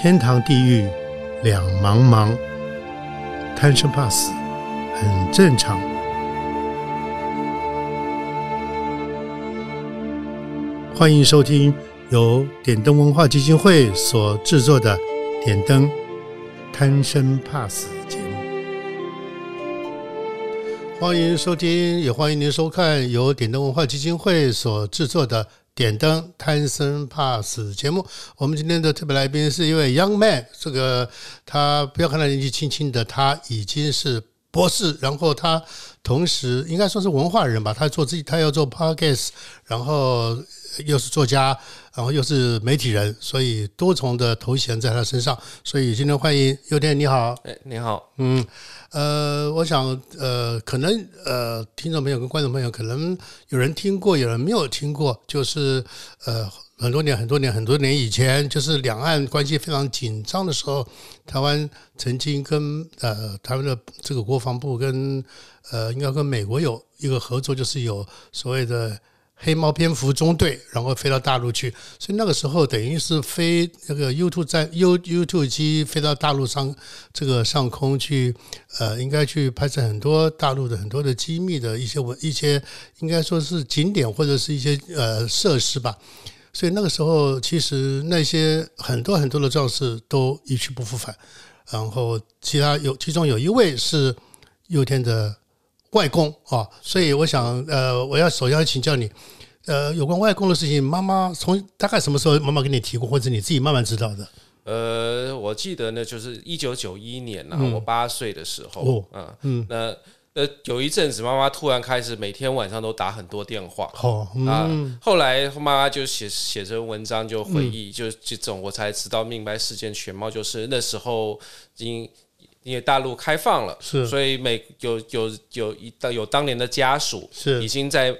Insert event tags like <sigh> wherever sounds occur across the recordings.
天堂地狱两茫茫，贪生怕死很正常。欢迎收听由点灯文化基金会所制作的《点灯贪生怕死》节目。欢迎收听，也欢迎您收看由点灯文化基金会所制作的。点灯贪生怕死节目，我们今天的特别来宾是一位 young man，这个他不要看他年纪轻轻的，他已经是博士，然后他同时应该说是文化人吧，他做自己，他要做 podcast，然后又是作家，然后又是媒体人，所以多重的头衔在他身上，所以今天欢迎佑天，你好，哎，你好，嗯。呃，我想，呃，可能，呃，听众朋友跟观众朋友可能有人听过，有人没有听过，就是，呃，很多年、很多年、很多年以前，就是两岸关系非常紧张的时候，台湾曾经跟呃台湾的这个国防部跟呃应该跟美国有一个合作，就是有所谓的。黑猫蝙蝠中队，然后飞到大陆去，所以那个时候等于是飞那个 U two 在 U U two 机飞到大陆上这个上空去，呃，应该去拍摄很多大陆的很多的机密的一些文一些，应该说是景点或者是一些呃设施吧。所以那个时候其实那些很多很多的壮士都一去不复返，然后其他有其中有一位是佑天的。外公啊，所以我想，呃，我要首先要请教你，呃，有关外公的事情，妈妈从大概什么时候妈妈跟你提过，或者你自己慢慢知道的？呃，我记得呢，就是一九九一年呐，我八岁的时候，嗯嗯，那呃有一阵子，妈妈突然开始每天晚上都打很多电话，哦，啊，后来妈妈就写写成文章就回忆，就这种我才知道明白事件全貌，就是那时候因。因为大陆开放了，是，所以美有有有一当有当年的家属是。已经在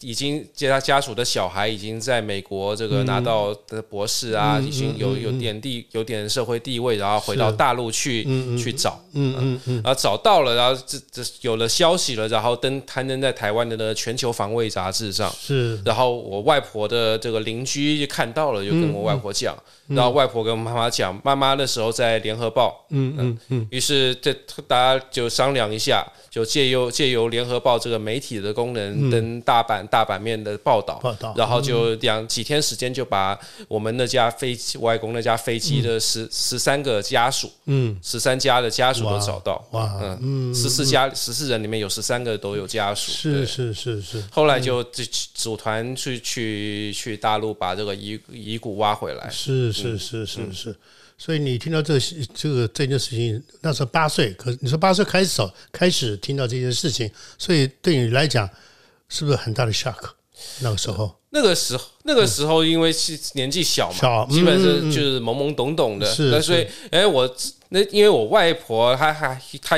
已经接他家属的小孩已经在美国这个拿到的博士啊，已经有有点地有点社会地位，然后回到大陆去去找，嗯嗯嗯，然后找到了，然后这这有了消息了，然后登刊登在台湾的呢全球防卫杂志上，是，然后我外婆的这个邻居就看到了，就跟我外婆讲。然后外婆跟妈妈讲，妈妈那时候在联合报，嗯嗯嗯，于是这大家就商量一下，就借由借由联合报这个媒体的功能登大版大版面的报道，报道，然后就两几天时间就把我们那架飞机外公那架飞机的十十三个家属，嗯，十三家的家属都找到，哇，嗯，十四家十四人里面有十三个都有家属，是是是是，后来就组团去去去大陆把这个遗遗骨挖回来，是。是是是是，所以你听到这这个这件事情，那时候八岁，可你说八岁开始开始听到这件事情，所以对你来讲是不是很大的 shock？那个时候，那个时候，那个时候因为是年纪小嘛，基本是就是懵懵懂懂的，那，所以哎，我那因为我外婆她还她。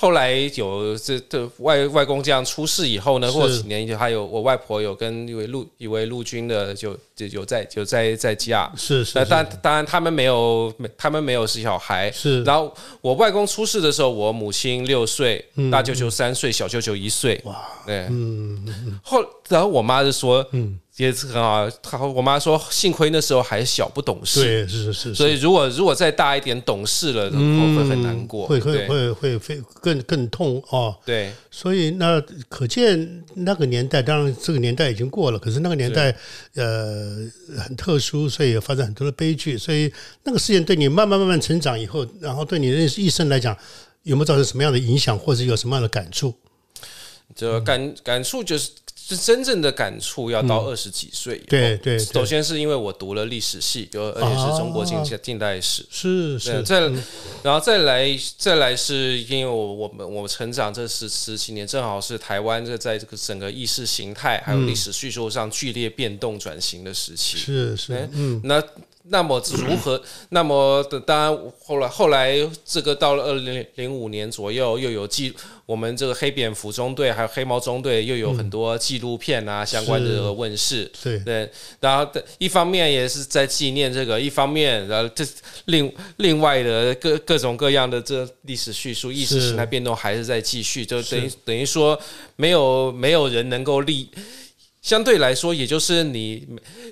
后来有这这外外公这样出事以后呢，过几年就还有我外婆有跟一位陆一位陆军的就就有在就在在家，是是，但当然他们没有他们没有是小孩，是。然后我外公出事的时候，我母亲六岁，大舅舅三岁，小舅舅一岁，哇，对，嗯，后然后我妈就说，嗯。也是很好，他我妈说，幸亏那时候还小不懂事，对，是是是，所以如果如果再大一点懂事了，会会很难过，会会会会会更更痛哦。对，所以那可见那个年代，当然这个年代已经过了，可是那个年代呃很特殊，所以发生很多的悲剧。所以那个事件对你慢慢慢慢成长以后，然后对你的一生来讲，有没有造成什么样的影响，或者有什么样的感触？这感感触就是。是真正的感触要到二十几岁。对对，首先是因为我读了历史系，就而且是中国近近代史。是是。再然后再来再来是因为我我们我成长这十十几年，正好是台湾这在这个整个意识形态还有历史叙述上剧烈变动转型的时期。是是。嗯，那。那么如何？那么的当然，后来后来这个到了二零零五年左右，又有记我们这个黑蝙蝠中队还有黑猫中队又有很多纪录片啊相关的问世。对对，然后一方面也是在纪念这个，一方面然后这另另外的各各种各样的这历史叙述、意识形态变动还是在继续，就等于等于说没有没有人能够立，相对来说，也就是你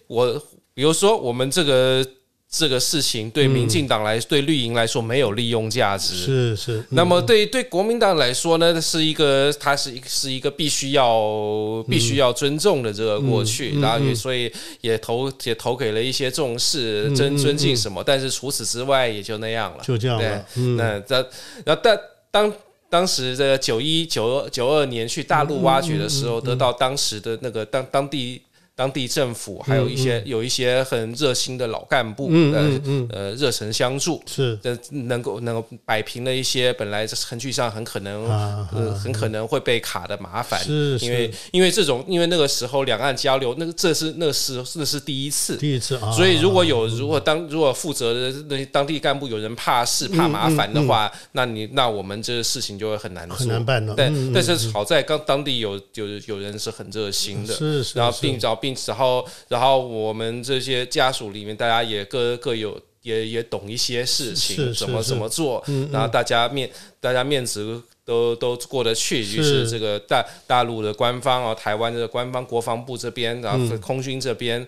我。比如说，我们这个这个事情对民进党来，对绿营来说没有利用价值。是是。那么对对国民党来说呢，是一个，它是一是一个必须要必须要尊重的这个过去，然后也所以也投也投给了一些重视、尊尊敬什么。但是除此之外，也就那样了。就这样了。那这然后但当当时的九一九二九二年去大陆挖掘的时候，得到当时的那个当当地。当地政府还有一些有一些很热心的老干部，呃呃热诚相助，是。能够能够摆平了一些本来在程序上很可能呃很可能会被卡的麻烦，是因为因为这种因为那个时候两岸交流，那个这是那是那是第一次，第一次啊，所以如果有如果当如果负责的那些当地干部有人怕事怕麻烦的话，那你那我们这个事情就会很难很难办了。但但是好在刚当地有有有人是很热心的，是是，然后并找并。然后，然后我们这些家属里面，大家也各各有也也懂一些事情，怎么怎么做，然后大家面大家面子都都过得去。于是这个大大陆的官方啊，台湾的官方国防部这边，然后空军这边，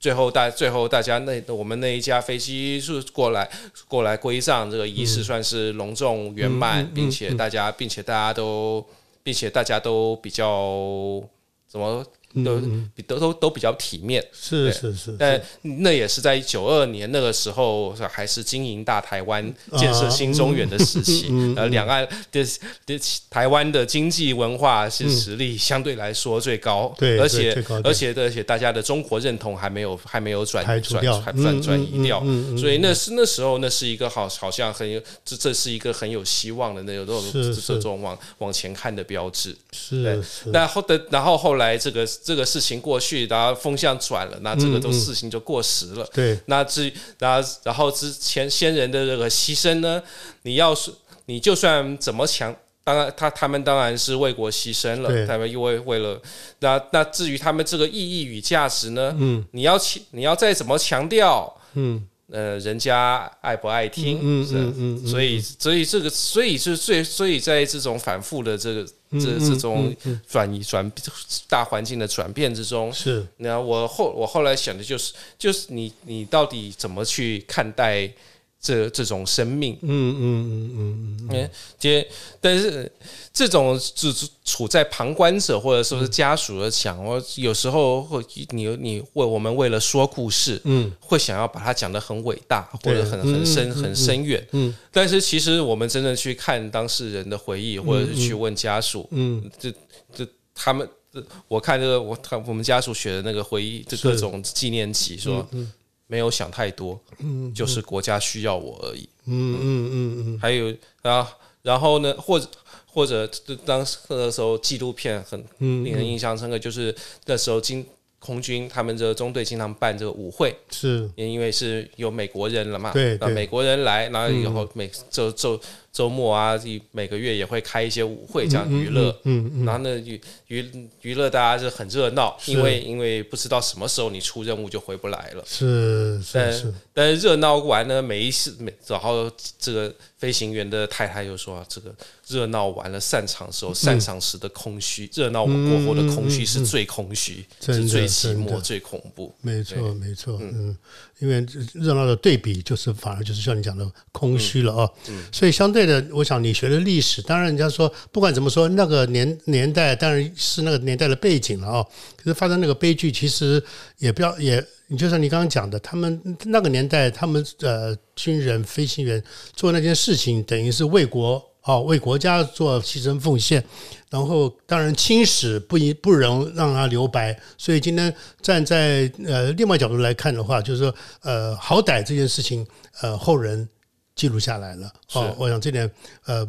最后大最后大家那我们那一架飞机是过来过来归葬，这个仪式算是隆重圆满，并且大家并且大家都并且大家都比较怎么。都比都都都比较体面，是是是，但那也是在九二年那个时候，还是经营大台湾、建设新中原的时期。呃，两岸的的台湾的经济文化是实力相对来说最高，对，而且而且而且大家的中国认同还没有还没有转转转转移掉，所以那是那时候那是一个好好像很有这这是一个很有希望的那种这种往往前看的标志。是，那后的然后后来这个。这个事情过去，然后风向转了，那这个都事情就过时了。对，那至然后然后之前先人的这个牺牲呢？你要是你就算怎么强，当然他他们当然是为国牺牲了，他们因为为了那那至于他们这个意义与价值呢？嗯，你要强你要再怎么强调？嗯。呃，人家爱不爱听？嗯嗯嗯，所以所以这个，所以是最所以在这种反复的这个这这种转移转大环境的转变之中，是那我后我后来想的就是，就是你你到底怎么去看待？这这种生命，嗯嗯嗯嗯嗯，接，但是这种处处在旁观者或者说是家属的讲，我有时候会你你为我们为了说故事，嗯，会想要把它讲得很伟大或者很很深很深远，嗯，但是其实我们真正去看当事人的回忆，或者是去问家属，嗯，这这他们，我看这个我看我们家属写的那个回忆，这各种纪念集说。没有想太多，嗯，就是国家需要我而已，嗯嗯嗯嗯，还有啊，然后呢，或者或者当时的时候纪录片很令人印象深刻，就是那时候经空军他们这个中队经常办这个舞会，是，因为是有美国人了嘛，对，美国人来，然后以后每周周。周末啊，每个月也会开一些舞会，这样娱乐。嗯嗯。然后呢，娱娱娱乐大家就很热闹，因为因为不知道什么时候你出任务就回不来了。是是是。但是热闹完呢，每一次每然后这个飞行员的太太又说：“啊这个热闹完了，散场时候，散场时的空虚，热闹过后的空虚是最空虚，是最寂寞、最恐怖。”没错没错，嗯，因为热闹的对比就是反而就是像你讲的空虚了啊。嗯。所以相对。的，我想你学的历史，当然人家说不管怎么说，那个年年代当然是那个年代的背景了啊。可是发生那个悲剧，其实也不要也，就像你刚刚讲的，他们那个年代，他们呃军人、飞行员做那件事情，等于是为国啊，为国家做牺牲奉献。然后当然青史不一不容让他留白，所以今天站在呃另外角度来看的话，就是说呃好歹这件事情呃后人。记录下来了，哦，我想这点，呃，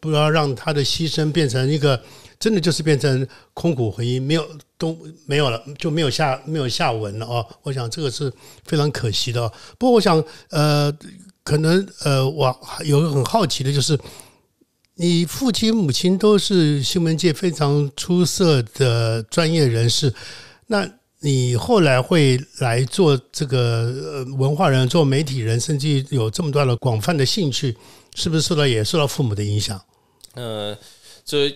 不要让他的牺牲变成一个，真的就是变成空谷回音，没有都没有了，就没有下没有下文了哦。我想这个是非常可惜的。不过我想，呃，可能呃，我有个很好奇的就是，你父亲母亲都是新闻界非常出色的专业人士，那。你后来会来做这个文化人、做媒体人，甚至有这么大的广泛的兴趣，是不是受到也受到父母的影响？呃，这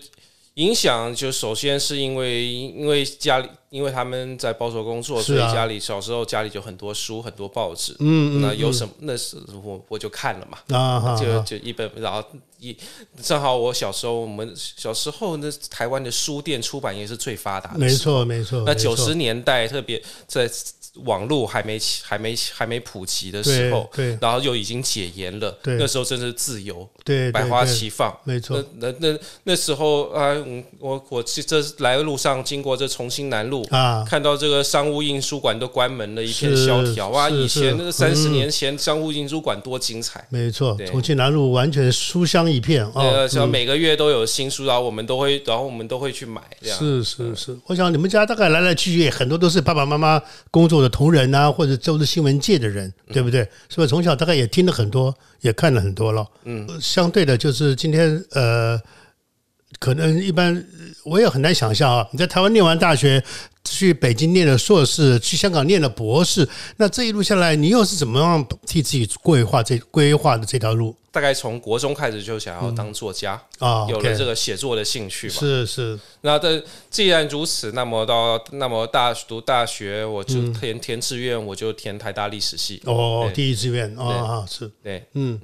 影响就首先是因为因为家里因为他们在报社工作，所以家里小时候家里就很多书很多报纸，嗯那有什么那是我我就看了嘛，啊就就一本，然后一正好我小时候我们小时候那台湾的书店出版业是最发达的，没错没错，那九十年代特别在。网络还没还没还没普及的时候，对，然后就已经解严了，对，那时候真是自由，对，百花齐放，没错。那那那那时候啊，我我这来的路上经过这重庆南路啊，看到这个商务印书馆都关门了，一片萧条啊！以前那个三十年前商务印书馆多精彩，没错，重庆南路完全书香一片啊，像每个月都有新书，然后我们都会，然后我们都会去买，这样。是是是。我想你们家大概来来去去很多都是爸爸妈妈工作。同仁啊，或者都是新闻界的人，对不对？是吧从小大概也听了很多，也看了很多了？嗯，相对的，就是今天呃，可能一般我也很难想象啊。你在台湾念完大学，去北京念了硕士，去香港念了博士，那这一路下来，你又是怎么样替自己规划这规划的这条路？大概从国中开始就想要当作家啊，有了这个写作的兴趣嘛。是是。那但既然如此，那么到那么大读大学，我就填填志愿，我就填台大历史系。哦，第一志愿啊，是对，嗯。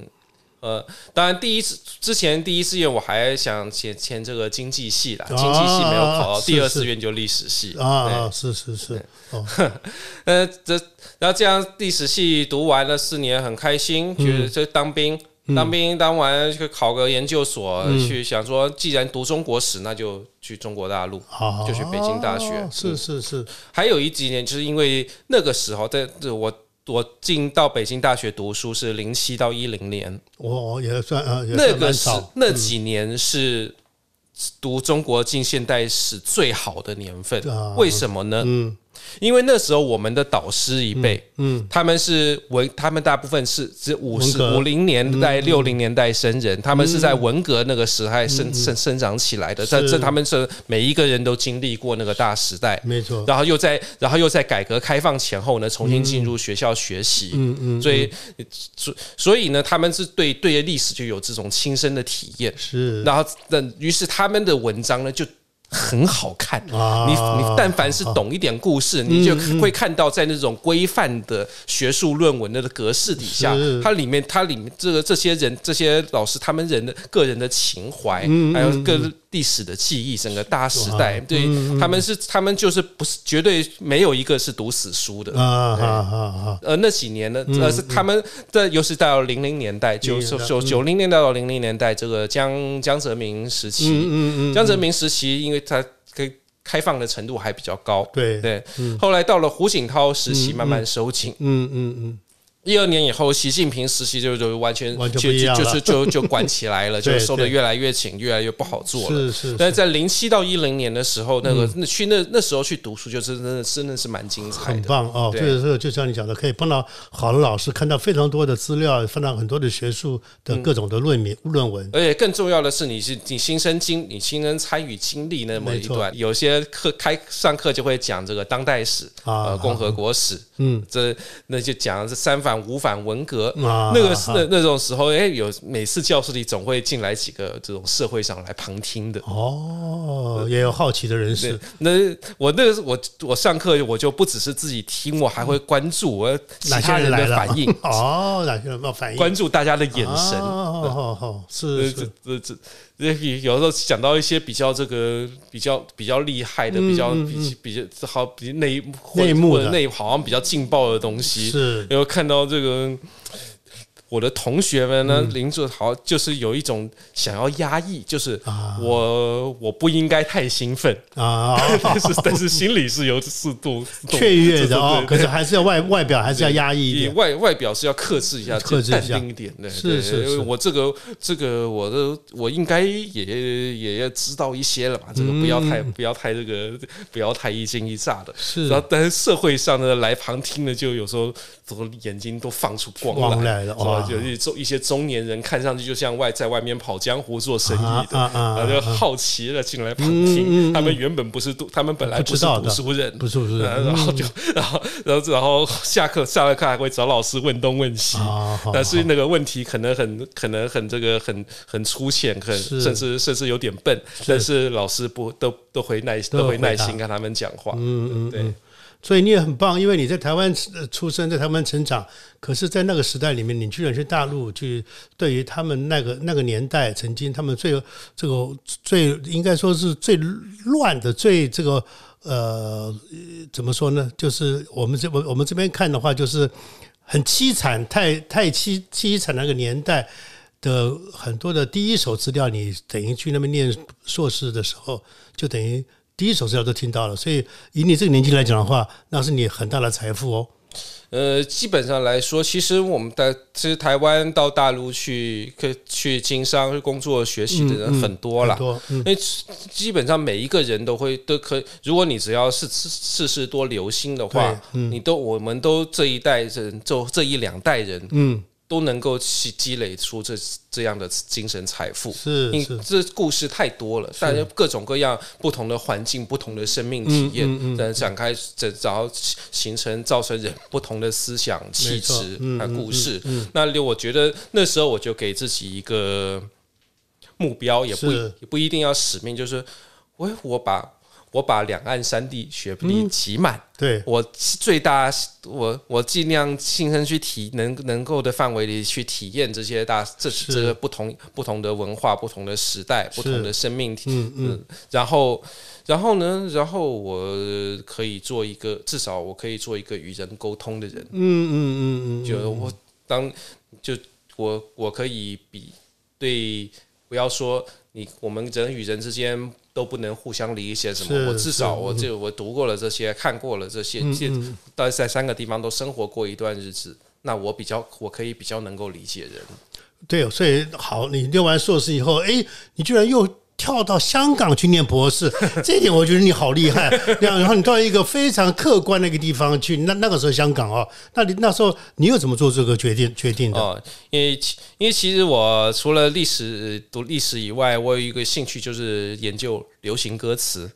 呃，当然，第一次之前第一志愿我还想填填这个经济系啦，经济系没有考到，第二志愿就历史系啊，是是是，哦，<laughs> 呃，这然后这样历史系读完了四年，很开心，觉得这当兵，当兵当完去考个研究所，去想说，既然读中国史，那就去中国大陆，就去北京大学，是是是，还有一几年，就是因为那个时候在这我。我进到北京大学读书是零七到一零年，我也算啊，那个是那几年是读中国近现代史最好的年份，为什么呢？嗯。因为那时候我们的导师一辈，嗯，他们是文，他们大部分是是五十五零年代六零年代生人，他们是在文革那个时代生生生长起来的，在这他们是每一个人都经历过那个大时代，没错。然后又在然后又在改革开放前后呢，重新进入学校学习，嗯嗯，所以所所以呢，他们是对对历史就有这种亲身的体验，是。然后那于是他们的文章呢就。很好看，你你但凡是懂一点故事，你就会看到在那种规范的学术论文的格式底下，它里面它里面这个这些人这些老师他们人的个人的情怀，还有个。历史的记忆，整个大时代，对他们是他们就是不是绝对没有一个是读死书的。啊啊啊！呃，那几年呢，呃是他们在尤其到零零年代，九九九零年代到零零年代，这个江江泽民时期，江泽民时期，因为他开开放的程度还比较高，对对。后来到了胡锦涛时期，慢慢收紧，嗯嗯嗯。一二年以后，习近平时期就就完全就就是就就管起来了，<laughs> 就收的越来越紧，越来越不好做了。是是。但是在零七到一零年的时候，那个那去那那时候去读书，就真的真的是蛮精彩的，很棒哦。这个时候就像你讲的，可以碰到好的老师，看到非常多的资料，看到很多的学术的各种的论名论文。而且更重要的是，你是你亲身经你亲身参与经历那么一段，有些课开上课就会讲这个当代史啊，共和国史，嗯，这那就讲这三反。无反文革，那个是那那种时候，哎，有每次教室里总会进来几个这种社会上来旁听的哦，也有好奇的人士。那我那个我我上课我就不只是自己听，我还会关注我其他人的反应 <laughs> 哦，哪些人有反应？关注大家的眼神哦，是这这这。也有时候讲到一些比较这个比较比较厉害的，比较比比较好比内内幕的。内好像比较劲爆的东西，是，然后看到这个。我的同学们呢，林志豪就是有一种想要压抑，就是我我不应该太兴奋。啊，<laughs> 但是但是心里是有适度雀跃的哦，可是还是要外外表还是要压抑一点，外外表是要克制一下，克制一下。一点的，是是是，我这个这个我的我应该也也要知道一些了吧，这个不要太不要太这个不要太一惊一乍的，是，然后但是社会上的来旁听的就有时候怎么眼睛都放出光来了，哦。呃，就是中一些中年人，看上去就像外在外面跑江湖做生意的，然后就好奇了进来旁听。他们原本不是读，他们本来不是读书人，不是不是，然后就 <laughs> 然后然后然后下课下了课还会找老师问东问西，但是那个问题可能很可能很这个很很粗浅，很甚至甚至有点笨，但是老师不都都会耐都会耐心跟他们讲话。嗯嗯，对。所以你也很棒，因为你在台湾出生，在台湾成长。可是，在那个时代里面，你居然去大陆去，对于他们那个那个年代，曾经他们最这个最应该说是最乱的、最这个呃，怎么说呢？就是我们这我我们这边看的话，就是很凄惨、太太凄凄惨那个年代的很多的第一手资料，你等于去那边念硕士的时候，就等于。第一首资料都听到了，所以以你这个年纪来讲的话，那是你很大的财富哦。呃，基本上来说，其实我们的其实台湾到大陆去可去经商、去工作、学习的人很多了，因为基本上每一个人都会都可，如果你只要是事事多留心的话，你都我们都这一代人，就这一两代人，嗯。都能够去积累出这这样的精神财富，是，这故事太多了，大家各种各样不同的环境、不同的生命体验，嗯展开，这然后形成造成人不同的思想气质和故事。那我觉得那时候我就给自己一个目标，也不也不一定要使命，就是我我把。我把两岸三地学历挤满，对。我最大，我我尽量亲身去体能能够的范围里去体验这些大这这个不同不同的文化、不同的时代、不同的生命体，嗯。嗯，然后然后呢，然后我可以做一个，至少我可以做一个与人沟通的人，嗯嗯嗯嗯，就我当就我我可以比对，不要说你我们人与人之间。都不能互相理解什么？我至少我就我读过了这些，看过了这些，在在三个地方都生活过一段日子，那我比较我可以比较能够理解人。对，所以好，你念完硕士以后，哎，你居然又。跳到香港去念博士，<laughs> 这一点我觉得你好厉害。然后你到一个非常客观的一个地方去，那那个时候香港哦，那你那时候你又怎么做这个决定决定的？哦，因为因为其实我除了历史读历史以外，我有一个兴趣就是研究流行歌词。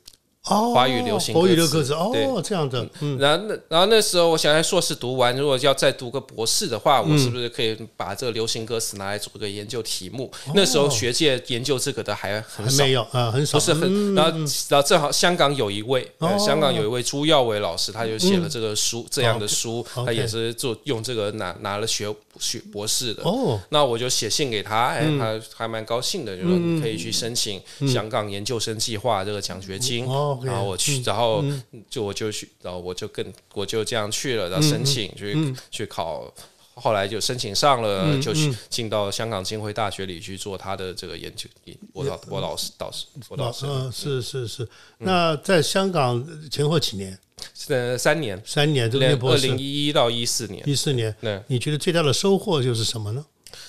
哦，华语流行华语的歌词哦，这样的。嗯，然后那然后那时候我想在硕士读完，如果要再读个博士的话，我是不是可以把这个流行歌词拿来做个研究题目？那时候学界研究这个的还很少，没有啊，很少，不是很。然后然后正好香港有一位，香港有一位朱耀伟老师，他就写了这个书这样的书，他也是做用这个拿拿了学学博士的。哦，那我就写信给他，哎，他还蛮高兴的，就说你可以去申请香港研究生计划这个奖学金。哦。然后我去，然后就我就去，然后我就跟我就这样去了，然后申请去去考，后来就申请上了，就去进到香港浸会大学里去做他的这个研究，我老我老师导师，我老师，嗯，是是是。那在香港前后几年？呃，三年，三年，二零一一到一四年，一四年。那你觉得最大的收获就是什么呢？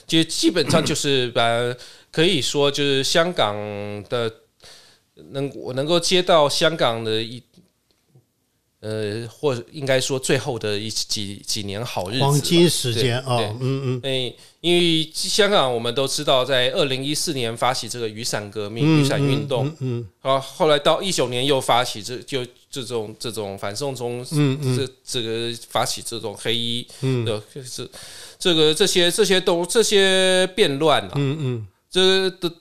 就基本上就是把可以说就是香港的。能我能够接到香港的一，呃，或应该说最后的一几几年好日子，黄金时间啊，嗯嗯，哎因为香港我们都知道，在二零一四年发起这个雨伞革命、雨伞运动，嗯，好，后来到一九年又发起这就这种这种反送中，嗯嗯，这这个发起这种黑衣的，就是这个这些这些都这些变乱啊，嗯嗯，这的。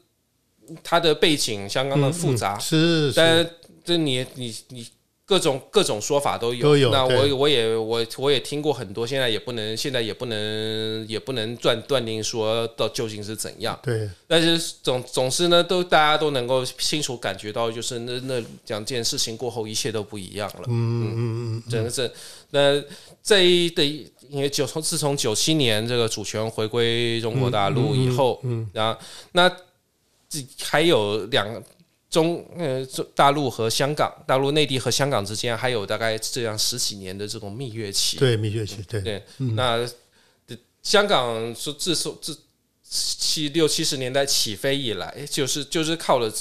它的背景相当的复杂，是，但这你你你各种各种说法都有，都有。那我我也我我也听过很多，现在也不能现在也不能也不能断断定说到究竟是怎样。对，但是总总是呢，都大家都能够清楚感觉到，就是那那两件事情过后，一切都不一样了。嗯嗯嗯，真的是那这一的，因为九从自从九七年这个主权回归中国大陆以后，嗯，然后那。还有两中呃，大陆和香港，大陆内地和香港之间还有大概这样十几年的这种蜜月期。对，蜜月期，对对。那香港说自从自七六七十年代起飞以来，就是就是靠了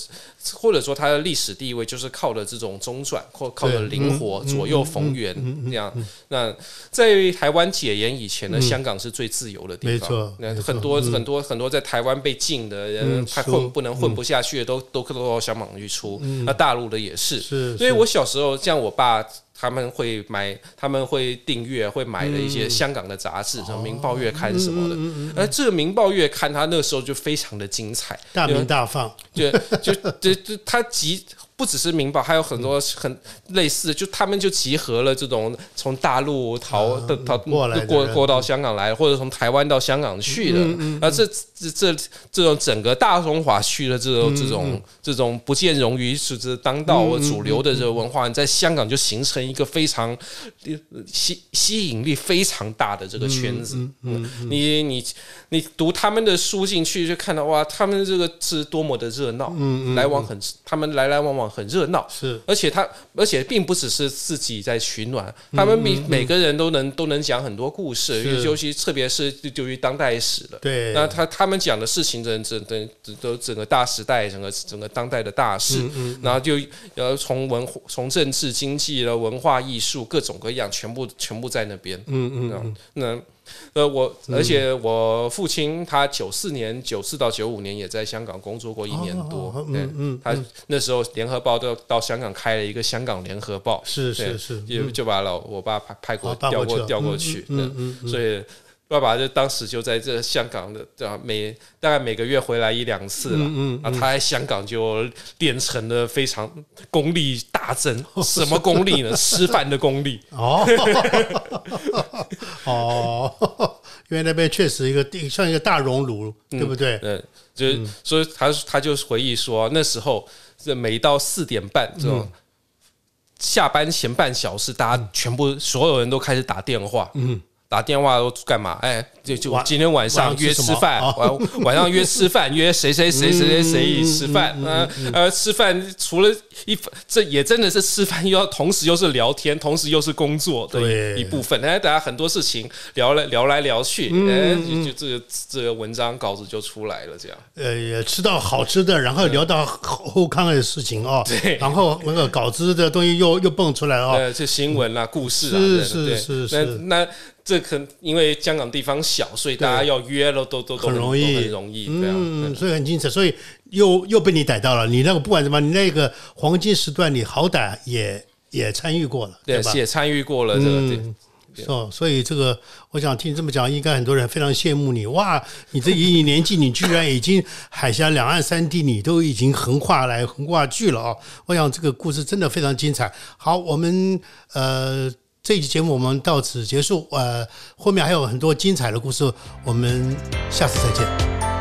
或者说它的历史地位就是靠的这种中转或靠的灵活左右逢源这样。那在台湾解严以前呢，香港是最自由的地方。那很多很多很多在台湾被禁的人，他混不能混不下去，都都都到香港去出。那大陆的也。是。所以我小时候像我爸。他们会买，他们会订阅，会买了一些香港的杂志，什么《明报月刊》什么的。而这个《明报月刊》，他那时候就非常的精彩，大名大放，就就就就它集。不只是《明报》，还有很多很类似，就他们就集合了这种从大陆逃的逃过来过过到香港来，或者从台湾到香港去的。啊，这这这这种整个大中华区的这种这种这种不见容于是这当道主流的这个文化，在香港就形成一个非常吸吸引力非常大的这个圈子。嗯，你你你读他们的书进去，就看到哇，他们这个是多么的热闹，嗯来往很，他们来来往往。很热闹，是，而且他，而且并不只是自己在取暖，他们每每个人都能都能讲很多故事，尤其特别是就于当代史的，对，那他他们讲的事情，整整整都整个大时代，整个整个当代的大事，然后就呃从文从政治经济了文化艺术各种各样，全部全部在那边，嗯嗯，那。呃，我而且我父亲他九四年九四到九五年也在香港工作过一年多，嗯嗯，他那时候联合报都到香港开了一个香港联合报，是是是，就就把老我爸派派过调过调过去，嗯嗯，所以。爸爸就当时就在这香港的？每大概每个月回来一两次了。嗯嗯。啊，他在香港就练成了非常功力大增。<laughs> 什么功力呢？吃饭的功力。哦。<laughs> 哦。因为那边确实一个地像一个大熔炉，对不对？嗯。就所以他他就回忆说，那时候这每到四点半这种下班前半小时，大家全部所有人都开始打电话。嗯。打电话都干嘛？哎，就就今天晚上约吃饭，晚晚上约吃饭，约谁谁谁谁谁谁吃饭？呃呃，吃饭除了一这也真的是吃饭，又要同时又是聊天，同时又是工作的一一部分。哎，大家很多事情聊来聊来聊去，哎，就这个这个文章稿子就出来了。这样，呃，也吃到好吃的，然后聊到后康的事情哦，对，然后那个稿子的东西又又蹦出来哦，呃，这新闻啊，故事啊，是是是那。这可因为香港地方小，所以大家要约了都都很容易，很容易，嗯，所以很精彩，所以又又被你逮到了。你那个不管怎么，你那个黄金时段，你好歹也也参与过了，对吧？也参与过了这个，哦，所以这个我想听你这么讲，应该很多人非常羡慕你。哇，你这一年纪，你居然已经海峡两岸三地，你都已经横跨来横跨去了啊！我想这个故事真的非常精彩。好，我们呃。这期节目我们到此结束，呃，后面还有很多精彩的故事，我们下次再见。